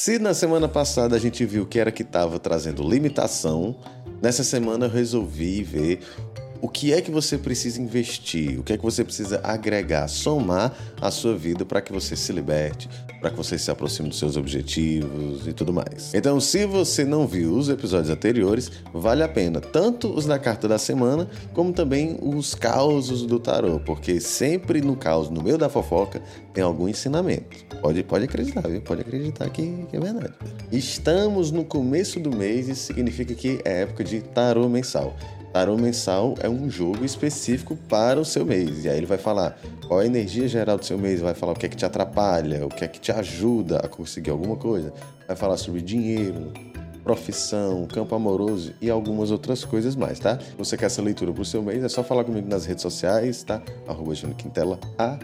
Se na semana passada a gente viu que era que estava trazendo limitação, nessa semana eu resolvi ver o que é que você precisa investir, o que é que você precisa agregar, somar à sua vida para que você se liberte, para que você se aproxime dos seus objetivos e tudo mais. Então, se você não viu os episódios anteriores, vale a pena tanto os da carta da semana, como também os causos do tarô, porque sempre no caos, no meio da fofoca, tem algum ensinamento. Pode, pode acreditar, viu? Pode acreditar que, que é verdade. Estamos no começo do mês, isso significa que é época de tarô mensal. Tarô mensal é um jogo específico para o seu mês. E aí ele vai falar qual é a energia geral do seu mês, vai falar o que é que te atrapalha, o que é que te ajuda a conseguir alguma coisa. Vai falar sobre dinheiro, profissão, campo amoroso e algumas outras coisas mais, tá? Se você quer essa leitura para o seu mês, é só falar comigo nas redes sociais, tá? Arroba Quintela A.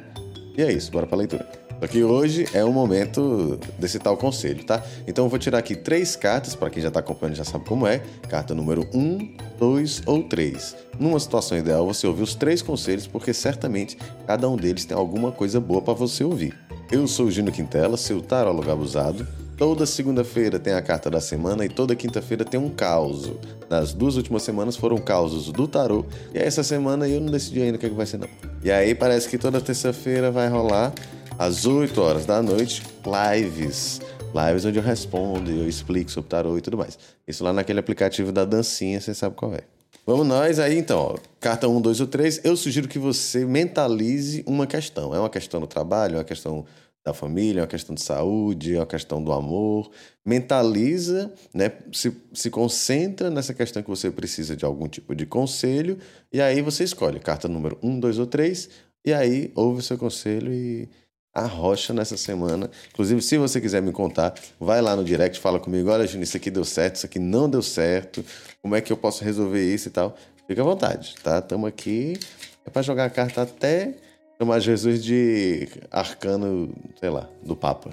E é isso, bora para a leitura. Só que hoje é o momento desse tal conselho, tá? Então eu vou tirar aqui três cartas, para quem já está acompanhando já sabe como é. Carta número 1, um, 2 ou 3. Numa situação ideal, você ouvir os três conselhos, porque certamente cada um deles tem alguma coisa boa para você ouvir. Eu sou o Gino Quintela, seu tarólogo abusado. Toda segunda-feira tem a carta da semana e toda quinta-feira tem um caos. Nas duas últimas semanas foram causos do tarô. E essa semana eu não decidi ainda o que, é que vai ser, não. E aí parece que toda terça-feira vai rolar às 8 horas da noite, lives. Lives onde eu respondo, eu explico sobre tarô e tudo mais. Isso lá naquele aplicativo da dancinha, você sabe qual é. Vamos nós aí então, ó. carta 1, 2 ou 3. Eu sugiro que você mentalize uma questão. É uma questão do trabalho, é uma questão da família, é uma questão de saúde, é uma questão do amor. Mentaliza, né? Se, se concentra nessa questão que você precisa de algum tipo de conselho. E aí você escolhe carta número 1, 2 ou 3. E aí ouve o seu conselho e a rocha nessa semana. Inclusive, se você quiser me contar, vai lá no direct, fala comigo, olha, Júnior, isso aqui deu certo, isso aqui não deu certo, como é que eu posso resolver isso e tal. Fica à vontade, tá? Estamos aqui é para jogar a carta até chamar Jesus de arcano, sei lá, do Papa.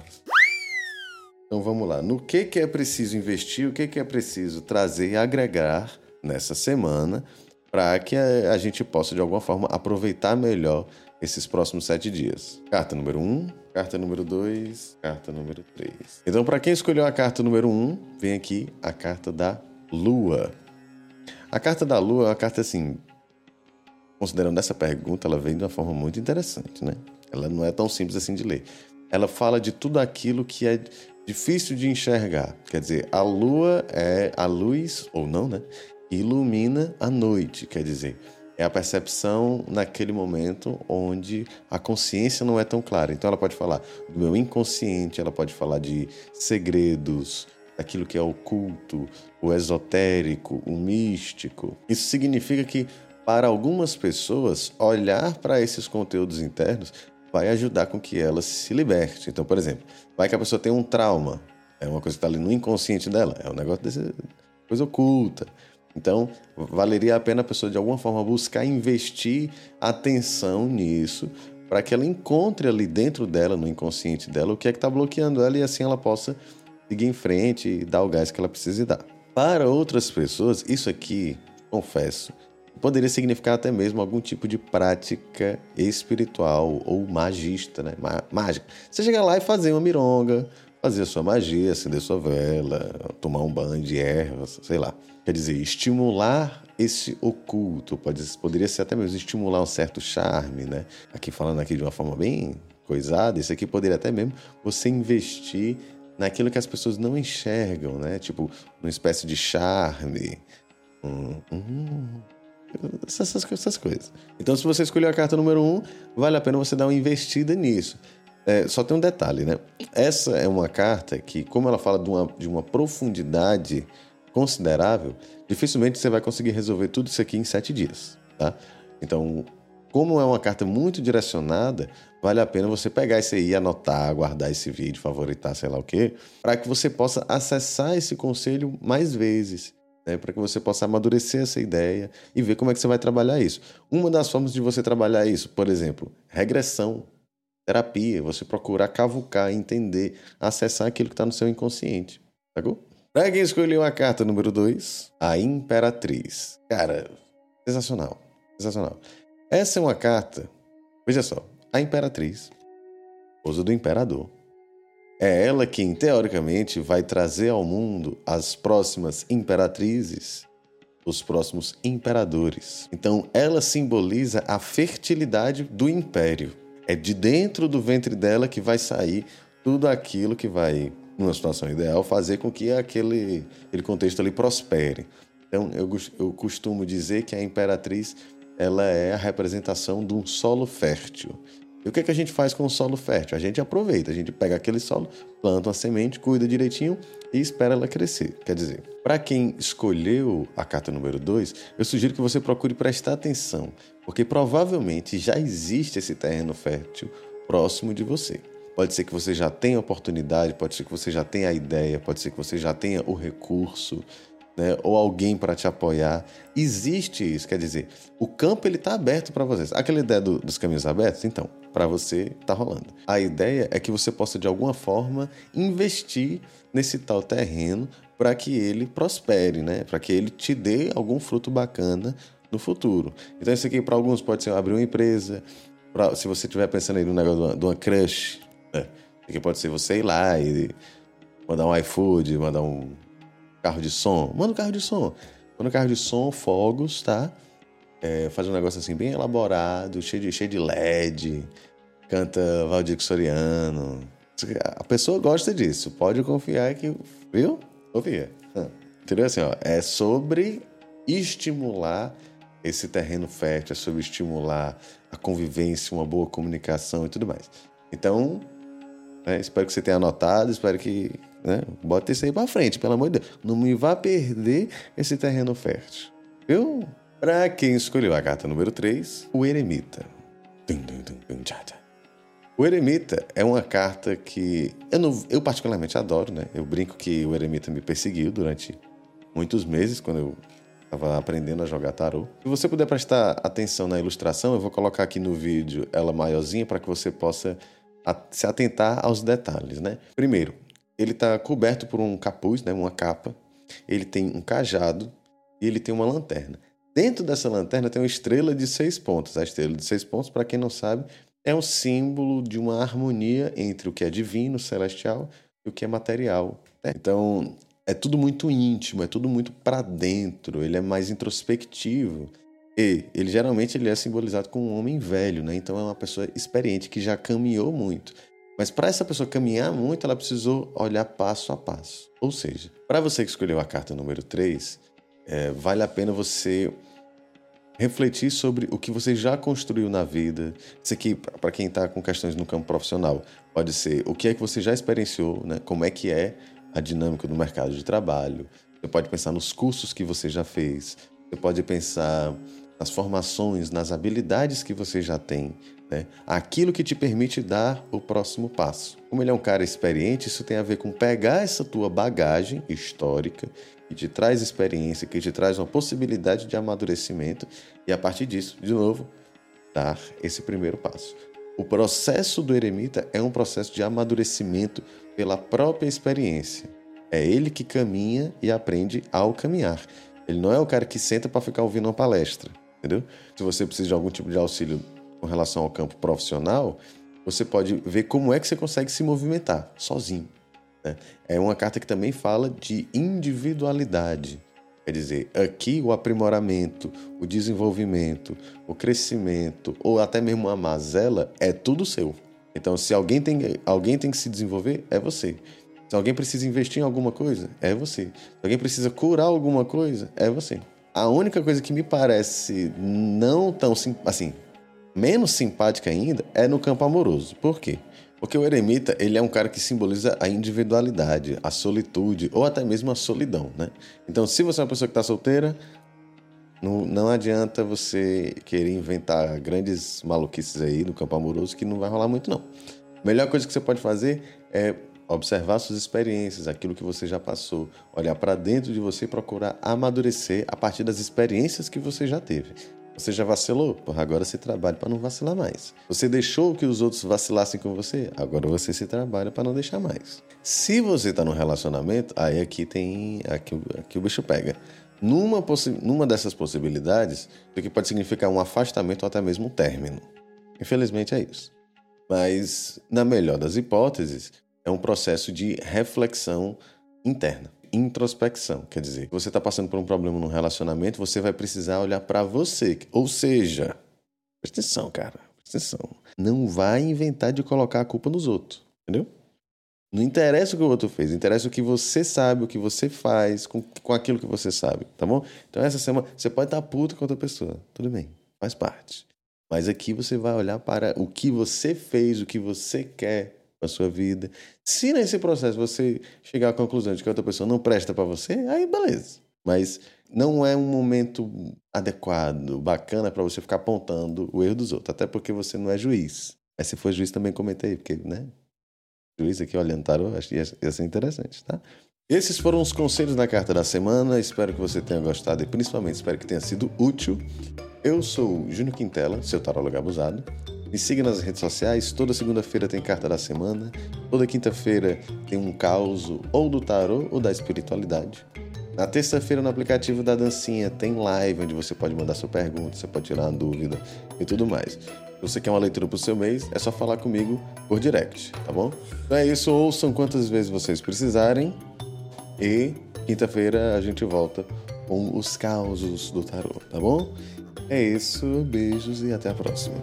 Então vamos lá. No que, que é preciso investir, o que, que é preciso trazer e agregar nessa semana para que a gente possa, de alguma forma, aproveitar melhor esses próximos sete dias. Carta número 1, um, carta número 2, carta número 3. Então, para quem escolheu a carta número 1, um, vem aqui a carta da Lua. A carta da Lua é uma carta assim. Considerando essa pergunta, ela vem de uma forma muito interessante, né? Ela não é tão simples assim de ler. Ela fala de tudo aquilo que é difícil de enxergar. Quer dizer, a lua é a luz, ou não, né? Ilumina a noite. Quer dizer, é a percepção naquele momento onde a consciência não é tão clara. Então ela pode falar do meu inconsciente, ela pode falar de segredos, daquilo que é oculto, o esotérico, o místico. Isso significa que para algumas pessoas olhar para esses conteúdos internos vai ajudar com que elas se liberte. Então, por exemplo, vai que a pessoa tem um trauma, é uma coisa que está ali no inconsciente dela, é um negócio desse coisa oculta. Então, valeria a pena a pessoa de alguma forma buscar investir atenção nisso para que ela encontre ali dentro dela, no inconsciente dela, o que é que está bloqueando ela e assim ela possa seguir em frente e dar o gás que ela precisa dar. Para outras pessoas, isso aqui, confesso, poderia significar até mesmo algum tipo de prática espiritual ou magista, né? Mágica. Você chegar lá e fazer uma mironga, fazer sua magia, acender sua vela, tomar um banho de ervas, sei lá. Quer dizer, estimular esse oculto, pode, poderia ser até mesmo estimular um certo charme, né? Aqui falando aqui de uma forma bem coisada, isso aqui poderia até mesmo você investir naquilo que as pessoas não enxergam, né? Tipo, uma espécie de charme. Hum, hum, essas, essas coisas. Então, se você escolheu a carta número um, vale a pena você dar uma investida nisso. É, só tem um detalhe, né? Essa é uma carta que, como ela fala de uma, de uma profundidade considerável, dificilmente você vai conseguir resolver tudo isso aqui em sete dias, tá? Então, como é uma carta muito direcionada, vale a pena você pegar isso aí, anotar, guardar esse vídeo, favoritar, sei lá o quê, para que você possa acessar esse conselho mais vezes, né? para que você possa amadurecer essa ideia e ver como é que você vai trabalhar isso. Uma das formas de você trabalhar isso, por exemplo, regressão terapia, você procurar cavucar, entender, acessar aquilo que está no seu inconsciente. Sacou? Pra quem escolheu a carta número 2, a Imperatriz. Cara, sensacional. Sensacional. Essa é uma carta. Veja só, a Imperatriz, esposa do Imperador, É ela quem, teoricamente, vai trazer ao mundo as próximas imperatrizes, os próximos imperadores. Então, ela simboliza a fertilidade do império. É de dentro do ventre dela que vai sair tudo aquilo que vai, numa situação ideal, fazer com que aquele, aquele contexto ali prospere. Então, eu, eu costumo dizer que a imperatriz ela é a representação de um solo fértil. E o que, é que a gente faz com o solo fértil? A gente aproveita, a gente pega aquele solo, planta uma semente, cuida direitinho e espera ela crescer. Quer dizer, para quem escolheu a carta número 2, eu sugiro que você procure prestar atenção, porque provavelmente já existe esse terreno fértil próximo de você. Pode ser que você já tenha oportunidade, pode ser que você já tenha a ideia, pode ser que você já tenha o recurso, né, ou alguém para te apoiar. Existe isso, quer dizer, o campo ele está aberto para vocês. Aquela ideia do, dos caminhos abertos, então, para você está rolando. A ideia é que você possa de alguma forma investir nesse tal terreno para que ele prospere, né? Para que ele te dê algum fruto bacana no futuro. Então isso aqui para alguns pode ser abrir uma empresa, pra, se você estiver pensando aí no negócio de uma, de uma crush, né? Isso aqui pode ser você ir lá e mandar um iFood, mandar um carro de som. Manda um carro de som. Manda um carro de som, fogos, tá? É, faz um negócio assim bem elaborado, cheio de, cheio de LED, canta Valdir Soriano. A pessoa gosta disso, pode confiar que. Viu? Confia. Entendeu? Assim, ó, é sobre estimular esse terreno fértil, é sobre estimular a convivência, uma boa comunicação e tudo mais. Então, né, espero que você tenha anotado, espero que né? Bota isso aí pra frente, pelo amor de Deus. Não me vá perder esse terreno fértil. Viu? Pra quem escolheu a carta número 3, o Eremita. O Eremita é uma carta que eu, não, eu particularmente adoro, né? Eu brinco que o Eremita me perseguiu durante muitos meses quando eu estava aprendendo a jogar tarô. Se você puder prestar atenção na ilustração, eu vou colocar aqui no vídeo ela maiorzinha para que você possa se atentar aos detalhes, né? Primeiro, ele está coberto por um capuz, né, uma capa. Ele tem um cajado e ele tem uma lanterna. Dentro dessa lanterna tem uma estrela de seis pontos. A estrela de seis pontos, para quem não sabe, é um símbolo de uma harmonia entre o que é divino, celestial, e o que é material. Né? Então, é tudo muito íntimo, é tudo muito para dentro, ele é mais introspectivo. E ele geralmente ele é simbolizado com um homem velho, né? Então é uma pessoa experiente que já caminhou muito. Mas para essa pessoa caminhar muito, ela precisou olhar passo a passo. Ou seja, para você que escolheu a carta número 3, é, vale a pena você refletir sobre o que você já construiu na vida. Isso aqui, para quem está com questões no campo profissional, pode ser o que é que você já experienciou, né? como é que é a dinâmica do mercado de trabalho. Você pode pensar nos cursos que você já fez. Você pode pensar nas formações, nas habilidades que você já tem, né? aquilo que te permite dar o próximo passo. Como ele é um cara experiente, isso tem a ver com pegar essa tua bagagem histórica que te traz experiência, que te traz uma possibilidade de amadurecimento e a partir disso, de novo, dar esse primeiro passo. O processo do eremita é um processo de amadurecimento pela própria experiência. É ele que caminha e aprende ao caminhar. Ele não é o cara que senta para ficar ouvindo uma palestra entendeu? Se você precisa de algum tipo de auxílio com relação ao campo profissional, você pode ver como é que você consegue se movimentar sozinho. Né? É uma carta que também fala de individualidade. Quer dizer, aqui o aprimoramento, o desenvolvimento, o crescimento ou até mesmo a mazela é tudo seu. Então, se alguém tem, alguém tem que se desenvolver, é você. Se alguém precisa investir em alguma coisa, é você. Se alguém precisa curar alguma coisa, é você. A única coisa que me parece não tão assim, menos simpática ainda é no campo amoroso. Por quê? Porque o eremita, ele é um cara que simboliza a individualidade, a solitude ou até mesmo a solidão, né? Então, se você é uma pessoa que está solteira, não, não adianta você querer inventar grandes maluquices aí no campo amoroso que não vai rolar muito, não. A melhor coisa que você pode fazer é observar suas experiências, aquilo que você já passou, olhar para dentro de você e procurar amadurecer a partir das experiências que você já teve. Você já vacilou? Porra, agora você trabalha para não vacilar mais. Você deixou que os outros vacilassem com você? Agora você se trabalha para não deixar mais. Se você está no relacionamento, aí aqui tem. Aqui, aqui o bicho pega. Numa, numa dessas possibilidades, o que pode significar um afastamento ou até mesmo um término. Infelizmente é isso. Mas, na melhor das hipóteses, é um processo de reflexão interna introspecção. Quer dizer, você está passando por um problema no relacionamento, você vai precisar olhar para você. Ou seja, presta atenção, cara, presta atenção. Não vai inventar de colocar a culpa nos outros, entendeu? Não interessa o que o outro fez, interessa o que você sabe, o que você faz com, com aquilo que você sabe, tá bom? Então essa semana você pode estar puto com outra pessoa, tudo bem, faz parte. Mas aqui você vai olhar para o que você fez, o que você quer a sua vida. Se nesse processo você chegar à conclusão de que outra pessoa não presta para você, aí beleza. Mas não é um momento adequado, bacana para você ficar apontando o erro dos outros, até porque você não é juiz. Mas se for juiz também comentei, porque, né? Juiz aqui olhando tarô, ia ser interessante, tá? Esses foram os conselhos da carta da semana. Espero que você tenha gostado e principalmente espero que tenha sido útil. Eu sou Júnior Quintela, seu tarólogo abusado. Me siga nas redes sociais, toda segunda-feira tem carta da semana, toda quinta-feira tem um caos ou do tarô ou da espiritualidade. Na terça-feira, no aplicativo da Dancinha, tem live onde você pode mandar sua pergunta, você pode tirar uma dúvida e tudo mais. Se você quer uma leitura para o seu mês, é só falar comigo por direct, tá bom? Então é isso, ouçam quantas vezes vocês precisarem e quinta-feira a gente volta com os causos do tarô, tá bom? É isso, beijos e até a próxima.